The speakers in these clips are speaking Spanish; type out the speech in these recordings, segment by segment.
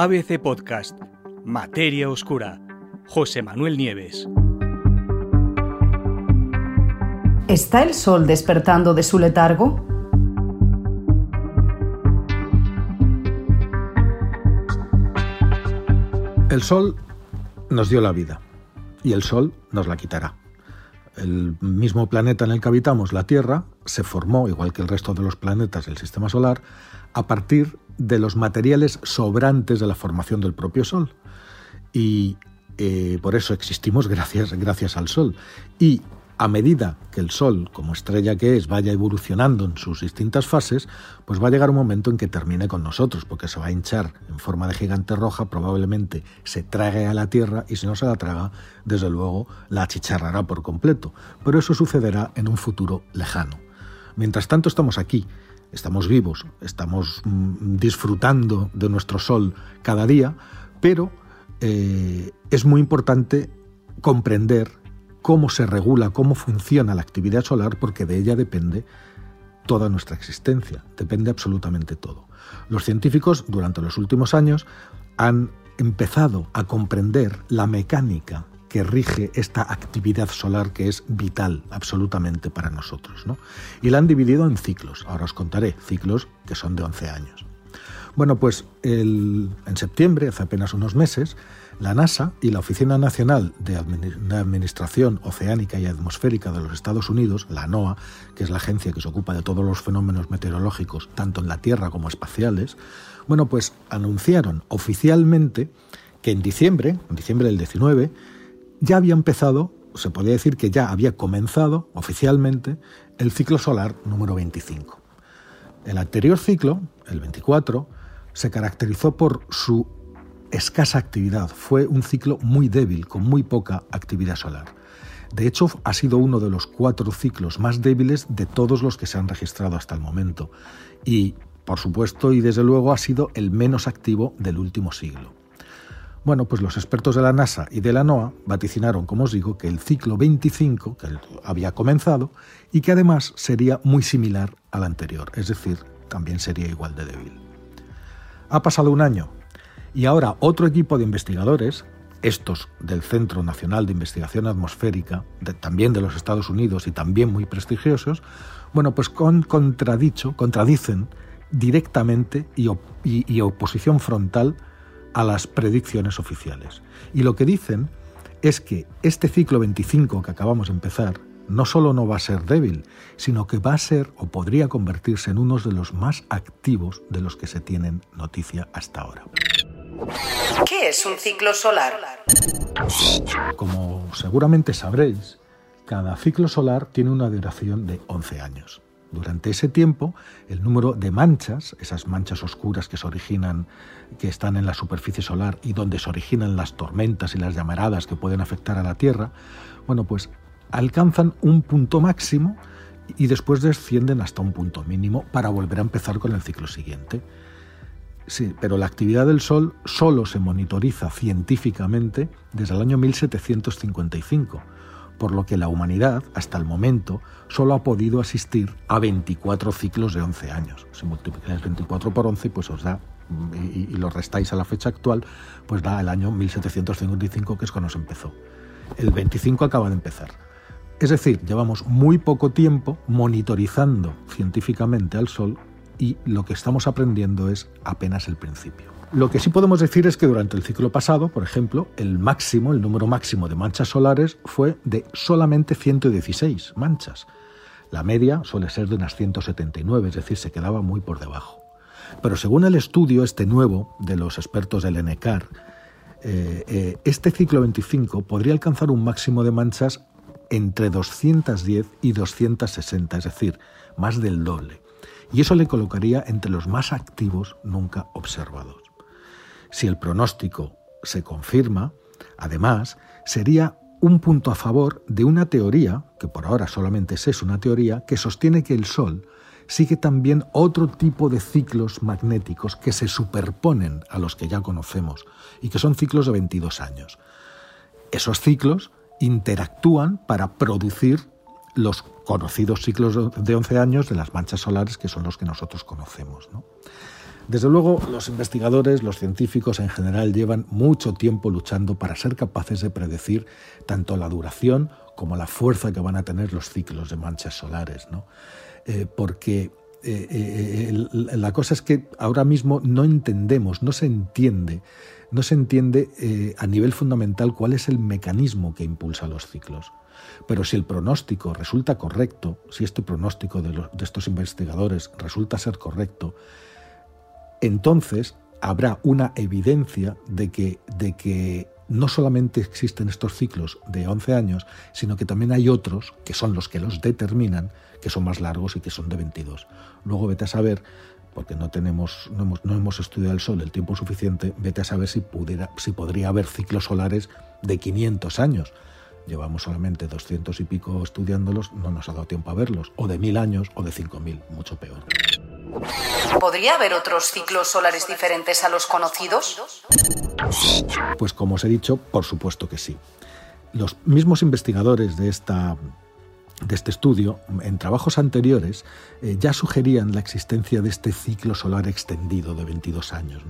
ABC Podcast, Materia Oscura, José Manuel Nieves. ¿Está el sol despertando de su letargo? El sol nos dio la vida y el sol nos la quitará. El mismo planeta en el que habitamos, la Tierra, se formó, igual que el resto de los planetas del Sistema Solar, a partir de los materiales sobrantes de la formación del propio Sol. Y eh, por eso existimos gracias, gracias al Sol. Y a medida que el Sol, como estrella que es, vaya evolucionando en sus distintas fases, pues va a llegar un momento en que termine con nosotros, porque se va a hinchar en forma de gigante roja, probablemente se trague a la Tierra y si no se la traga, desde luego la achicharrará por completo. Pero eso sucederá en un futuro lejano. Mientras tanto estamos aquí, estamos vivos, estamos mm, disfrutando de nuestro Sol cada día, pero eh, es muy importante comprender cómo se regula, cómo funciona la actividad solar, porque de ella depende toda nuestra existencia, depende absolutamente todo. Los científicos durante los últimos años han empezado a comprender la mecánica que rige esta actividad solar que es vital absolutamente para nosotros. Y la han dividido en ciclos. Ahora os contaré ciclos que son de 11 años. Bueno, pues en septiembre, hace apenas unos meses, la NASA y la Oficina Nacional de Administración Oceánica y Atmosférica de los Estados Unidos, la NOAA, que es la agencia que se ocupa de todos los fenómenos meteorológicos, tanto en la Tierra como espaciales, bueno, pues anunciaron oficialmente que en diciembre, en diciembre del 19, ya había empezado, se podría decir que ya había comenzado oficialmente el ciclo solar número 25. El anterior ciclo, el 24, se caracterizó por su escasa actividad, fue un ciclo muy débil, con muy poca actividad solar. De hecho, ha sido uno de los cuatro ciclos más débiles de todos los que se han registrado hasta el momento. Y, por supuesto, y desde luego, ha sido el menos activo del último siglo. Bueno, pues los expertos de la NASA y de la NOAA vaticinaron, como os digo, que el ciclo 25, que había comenzado, y que además sería muy similar al anterior, es decir, también sería igual de débil. Ha pasado un año y ahora otro equipo de investigadores, estos del Centro Nacional de Investigación Atmosférica, también de los Estados Unidos y también muy prestigiosos, bueno, pues con contradicho, contradicen directamente y, y oposición frontal a las predicciones oficiales. Y lo que dicen es que este ciclo 25 que acabamos de empezar no solo no va a ser débil, sino que va a ser o podría convertirse en uno de los más activos de los que se tienen noticia hasta ahora. ¿Qué es un ciclo solar? Como seguramente sabréis, cada ciclo solar tiene una duración de 11 años. Durante ese tiempo, el número de manchas, esas manchas oscuras que se originan, que están en la superficie solar y donde se originan las tormentas y las llamaradas que pueden afectar a la Tierra, bueno, pues alcanzan un punto máximo y después descienden hasta un punto mínimo para volver a empezar con el ciclo siguiente. Sí, pero la actividad del Sol solo se monitoriza científicamente desde el año 1755, por lo que la humanidad, hasta el momento, solo ha podido asistir a 24 ciclos de 11 años. Si multiplicáis 24 por 11, pues os da, y, y lo restáis a la fecha actual, pues da el año 1755, que es cuando se empezó. El 25 acaba de empezar. Es decir, llevamos muy poco tiempo monitorizando científicamente al Sol y lo que estamos aprendiendo es apenas el principio. Lo que sí podemos decir es que durante el ciclo pasado, por ejemplo, el máximo, el número máximo de manchas solares fue de solamente 116 manchas. La media suele ser de unas 179, es decir, se quedaba muy por debajo. Pero según el estudio este nuevo de los expertos del NCAR, eh, eh, este ciclo 25 podría alcanzar un máximo de manchas entre 210 y 260, es decir, más del doble y eso le colocaría entre los más activos nunca observados. Si el pronóstico se confirma, además, sería un punto a favor de una teoría, que por ahora solamente es una teoría, que sostiene que el Sol sigue también otro tipo de ciclos magnéticos que se superponen a los que ya conocemos y que son ciclos de 22 años. Esos ciclos interactúan para producir los conocidos ciclos de 11 años de las manchas solares que son los que nosotros conocemos. Desde luego, los investigadores, los científicos en general llevan mucho tiempo luchando para ser capaces de predecir tanto la duración como la fuerza que van a tener los ciclos de manchas solares. Eh, porque eh, eh, la cosa es que ahora mismo no entendemos, no se entiende, no se entiende a nivel fundamental cuál es el mecanismo que impulsa los ciclos. Pero si el pronóstico resulta correcto, si este pronóstico de, estos investigadores resulta ser correcto, entonces habrá una evidencia de que, no solamente existen estos ciclos de 11 años, sino que también hay otros, que son los que los determinan, que son más largos y que son de 22. Luego vete a saber, porque no, tenemos, hemos, no hemos estudiado el Sol el tiempo suficiente, vete a saber si, pudiera, si podría haber ciclos solares de 500 años. Llevamos solamente 200 y pico estudiándolos, no nos ha dado tiempo a verlos, o de mil años o de 5.000, mucho peor. ¿Podría haber otros ciclos solares diferentes a los conocidos? Pues como os he dicho, por supuesto que sí. Los mismos investigadores de esta de este estudio, en trabajos anteriores, eh, ya sugerían la existencia de este ciclo solar extendido de 22 años,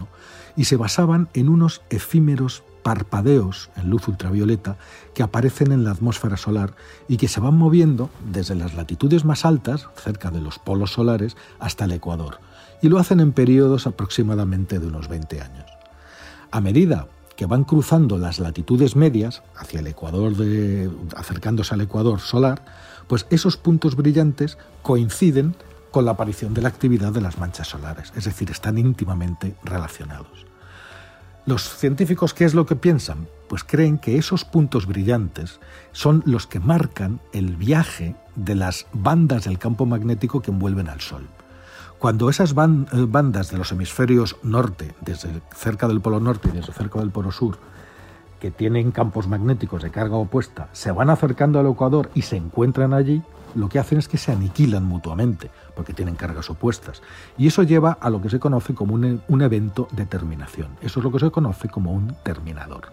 y se basaban en unos efímeros parpadeos en luz ultravioleta que aparecen en la atmósfera solar y que se van moviendo desde las latitudes más altas, cerca de los polos solares, hasta el ecuador, y lo hacen en periodos aproximadamente de unos 20 años. A medida que van cruzando las latitudes medias hacia el ecuador de, acercándose al ecuador solar, pues esos puntos brillantes coinciden con la aparición de la actividad de las manchas solares, es decir, están íntimamente relacionados. Los científicos, ¿qué es lo que piensan? Pues creen que esos puntos brillantes son los que marcan el viaje de las bandas del campo magnético que envuelven al Sol. Cuando esas eh, bandas de los hemisferios norte, desde cerca del polo norte y desde cerca del polo sur, que tienen campos magnéticos de carga opuesta, se van acercando al Ecuador y se encuentran allí, lo que hacen es que se aniquilan mutuamente, porque tienen cargas opuestas. Y eso lleva a lo que se conoce como un, un, evento de terminación. Eso es lo que se conoce como un terminador.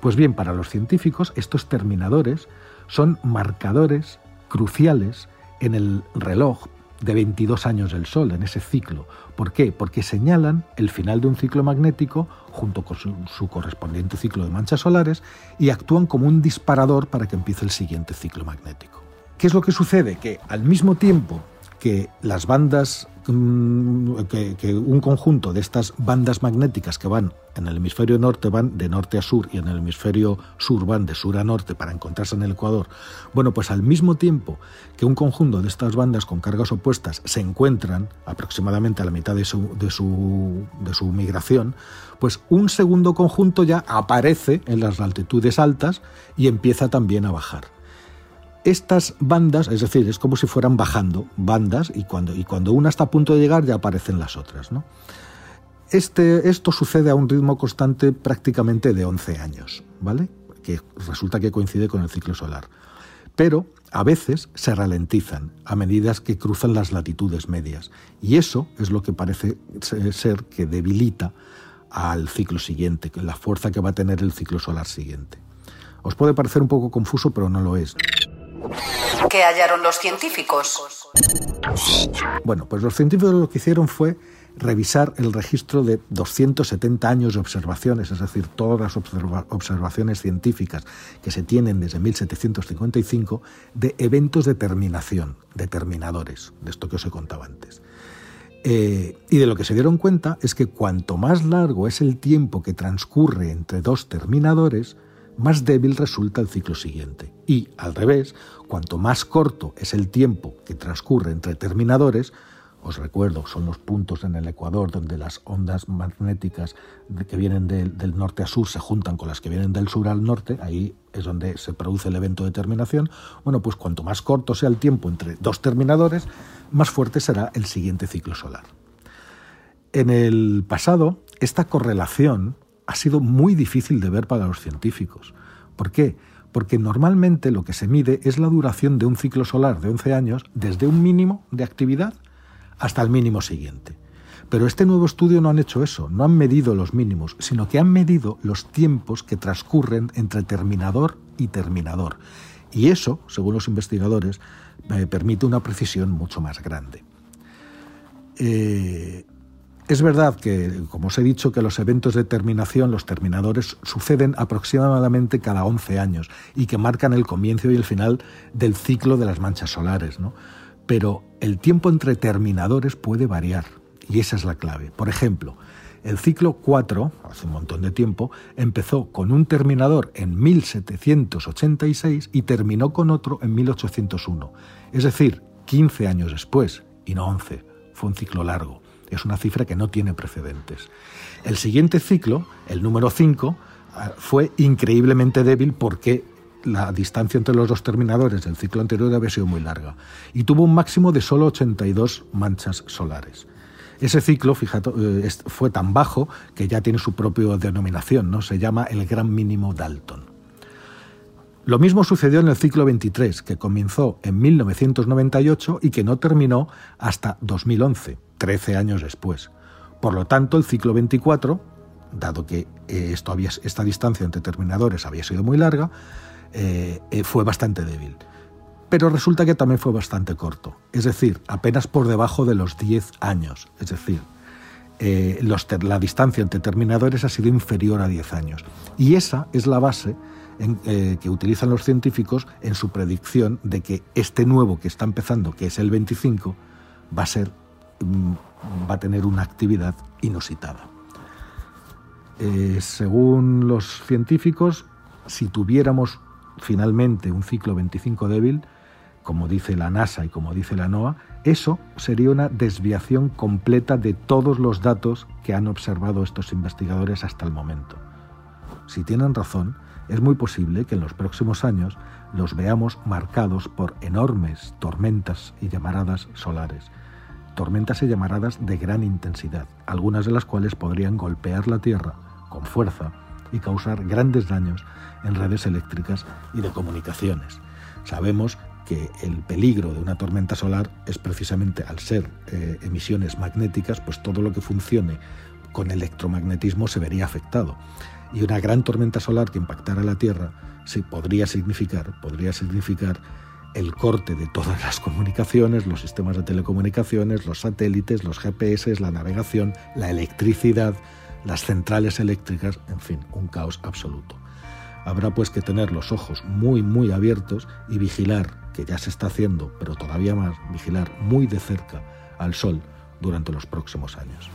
Pues bien, para los científicos, estos terminadores son marcadores cruciales en el reloj de 22 años del Sol, en ese ciclo. ¿Por qué? Porque señalan el final de un ciclo magnético junto con su, correspondiente ciclo de manchas solares y actúan como un disparador para que empiece el siguiente ciclo magnético. ¿Qué es lo que sucede? Que al mismo tiempo que las bandas, mm, que, un conjunto de estas bandas magnéticas que van en el hemisferio norte van de norte a sur y en el hemisferio sur van de sur a norte para encontrarse en el Ecuador, bueno, pues al mismo tiempo que un conjunto de estas bandas con cargas opuestas se encuentran aproximadamente a la mitad de su, de su, de su migración, pues un segundo conjunto ya aparece en las altitudes altas y empieza también a bajar estas bandas, es decir, es como si fueran bajando bandas y cuando, y cuando una está a punto de llegar ya aparecen las otras. ¿no? Este, esto sucede a un ritmo constante prácticamente de 11 años, ¿vale? Que resulta que coincide con el ciclo solar. Pero a veces se ralentizan a medida que cruzan las latitudes medias. Y eso es lo que parece ser que debilita al ciclo siguiente, la fuerza que va a tener el ciclo solar siguiente. Os puede parecer un poco confuso, pero no lo es. ¿Qué hallaron los científicos? Bueno, pues los científicos lo que hicieron fue revisar el registro de 270 años de observaciones, es decir, todas las observaciones científicas que se tienen desde 1755 de eventos de terminación, determinadores, de esto que os he contado antes. Eh, y de lo que se dieron cuenta es que cuanto más largo es el tiempo que transcurre entre dos terminadores, más débil resulta el ciclo siguiente. Y, al revés, cuanto más corto es el tiempo que transcurre entre terminadores, os recuerdo, son los puntos en el Ecuador donde las ondas magnéticas que vienen del norte a sur se juntan con las que vienen del sur al norte, ahí es donde se produce el evento de terminación. Bueno, pues cuanto más corto sea el tiempo entre dos terminadores, más fuerte será el siguiente ciclo solar. En el pasado, esta correlación ha sido muy difícil de ver para los científicos. ¿Por qué? Porque normalmente lo que se mide es la duración de un ciclo solar de 11 años desde un mínimo de actividad hasta el mínimo siguiente. Pero este nuevo estudio no han hecho eso, no han medido los mínimos, sino que han medido los tiempos que transcurren entre terminador y terminador. Y eso, según los investigadores, eh, permite una precisión mucho más grande. Eh, es verdad que, como os he dicho, que los eventos de terminación, los terminadores, suceden aproximadamente cada 11 años y que marcan el comienzo y el final del ciclo de las manchas solares. ¿no? Pero el tiempo entre terminadores puede variar y esa es la clave. Por ejemplo, el ciclo 4, hace un montón de tiempo, empezó con un terminador en 1786 y terminó con otro en 1801. Es decir, 15 años después, y no 11. Fue un ciclo largo. Es una cifra que no tiene precedentes. El siguiente ciclo, el número 5, ah, fue increíblemente débil porque la distancia entre los dos terminadores del ciclo anterior había sido muy larga y tuvo un máximo de solo 82 manchas solares. Ese ciclo, fíjate, eh, fue tan bajo que ya tiene su propia denominación, ¿no? Se llama el gran mínimo Dalton. Lo mismo sucedió en el ciclo 23, que comenzó en 1998 y que no terminó hasta 2011. 13 años después. Por lo tanto, el ciclo 24, dado que eh, esto esta distancia entre terminadores había sido muy larga, eh, eh, fue bastante débil. Pero resulta que también fue bastante corto, es decir, apenas por debajo de los 10 años. Es decir, la distancia entre terminadores ha sido inferior a 10 años. Y esa es la base que utilizan los científicos en su predicción de que este nuevo que está empezando, que es el 25, va a ser Mm, va a tener una actividad inusitada. Eh, según los científicos, si tuviéramos finalmente un ciclo 25 débil, como dice la NASA y como dice la NOAA, eso sería una desviación completa de todos los datos que han observado estos investigadores hasta el momento. Si tienen razón, es muy posible que en los próximos años los veamos marcados por enormes tormentas y llamaradas solares, tormentas y llamaradas de gran intensidad, algunas de las cuales podrían golpear la Tierra con fuerza y causar grandes daños en redes eléctricas y de comunicaciones. Sabemos que el peligro de una tormenta solar es precisamente al ser eh, emisiones magnéticas, pues todo lo que funcione con electromagnetismo se vería afectado. Y una gran tormenta solar que impactara la Tierra sí, podría significar, podría significar el corte de todas las comunicaciones, los sistemas de telecomunicaciones, los satélites, los GPS, la navegación, la electricidad, las centrales eléctricas, en fin, un caos absoluto. Habrá pues que tener los ojos muy, muy abiertos y vigilar, que ya se está haciendo, pero todavía más, vigilar muy de cerca al Sol durante los próximos años.